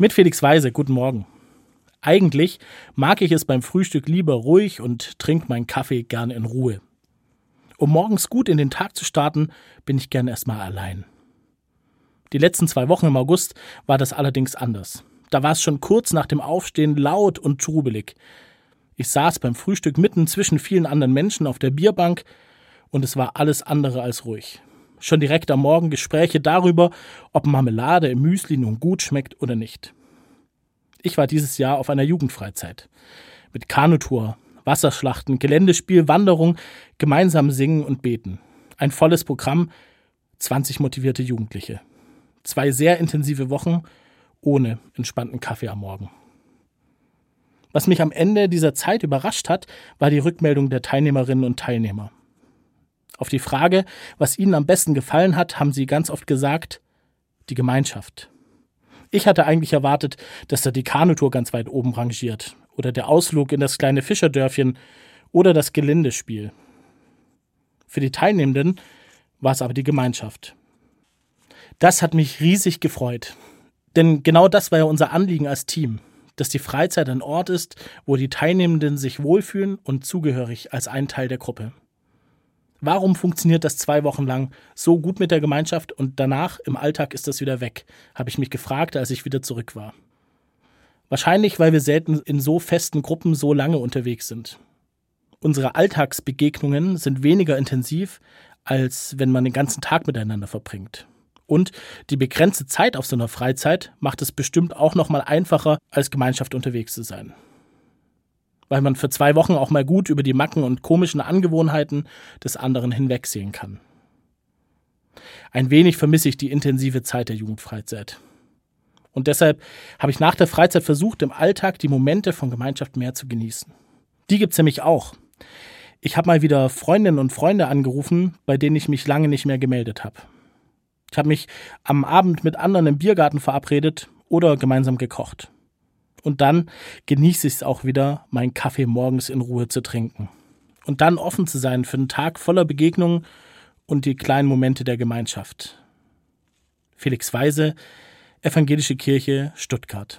Mit Felix Weise, guten Morgen. Eigentlich mag ich es beim Frühstück lieber ruhig und trinke meinen Kaffee gern in Ruhe. Um morgens gut in den Tag zu starten, bin ich gern erstmal allein. Die letzten zwei Wochen im August war das allerdings anders. Da war es schon kurz nach dem Aufstehen laut und trubelig. Ich saß beim Frühstück mitten zwischen vielen anderen Menschen auf der Bierbank und es war alles andere als ruhig. Schon direkt am Morgen Gespräche darüber, ob Marmelade im Müsli nun gut schmeckt oder nicht. Ich war dieses Jahr auf einer Jugendfreizeit. Mit Kanutour, Wasserschlachten, Geländespiel, Wanderung, gemeinsam singen und beten. Ein volles Programm, 20 motivierte Jugendliche. Zwei sehr intensive Wochen ohne entspannten Kaffee am Morgen. Was mich am Ende dieser Zeit überrascht hat, war die Rückmeldung der Teilnehmerinnen und Teilnehmer. Auf die Frage, was ihnen am besten gefallen hat, haben sie ganz oft gesagt, die Gemeinschaft. Ich hatte eigentlich erwartet, dass da die Kanutour ganz weit oben rangiert oder der Ausflug in das kleine Fischerdörfchen oder das Geländespiel. Für die Teilnehmenden war es aber die Gemeinschaft. Das hat mich riesig gefreut. Denn genau das war ja unser Anliegen als Team, dass die Freizeit ein Ort ist, wo die Teilnehmenden sich wohlfühlen und zugehörig als ein Teil der Gruppe. Warum funktioniert das zwei Wochen lang so gut mit der Gemeinschaft und danach im Alltag ist das wieder weg? habe ich mich gefragt, als ich wieder zurück war. Wahrscheinlich, weil wir selten in so festen Gruppen so lange unterwegs sind. Unsere Alltagsbegegnungen sind weniger intensiv, als wenn man den ganzen Tag miteinander verbringt. Und die begrenzte Zeit auf so einer Freizeit macht es bestimmt auch noch mal einfacher, als Gemeinschaft unterwegs zu sein weil man für zwei Wochen auch mal gut über die Macken und komischen Angewohnheiten des anderen hinwegsehen kann. Ein wenig vermisse ich die intensive Zeit der Jugendfreizeit. Und deshalb habe ich nach der Freizeit versucht, im Alltag die Momente von Gemeinschaft mehr zu genießen. Die gibt's nämlich auch. Ich habe mal wieder Freundinnen und Freunde angerufen, bei denen ich mich lange nicht mehr gemeldet habe. Ich habe mich am Abend mit anderen im Biergarten verabredet oder gemeinsam gekocht. Und dann genieße ich es auch wieder, meinen Kaffee morgens in Ruhe zu trinken. Und dann offen zu sein für einen Tag voller Begegnungen und die kleinen Momente der Gemeinschaft. Felix Weise, Evangelische Kirche, Stuttgart.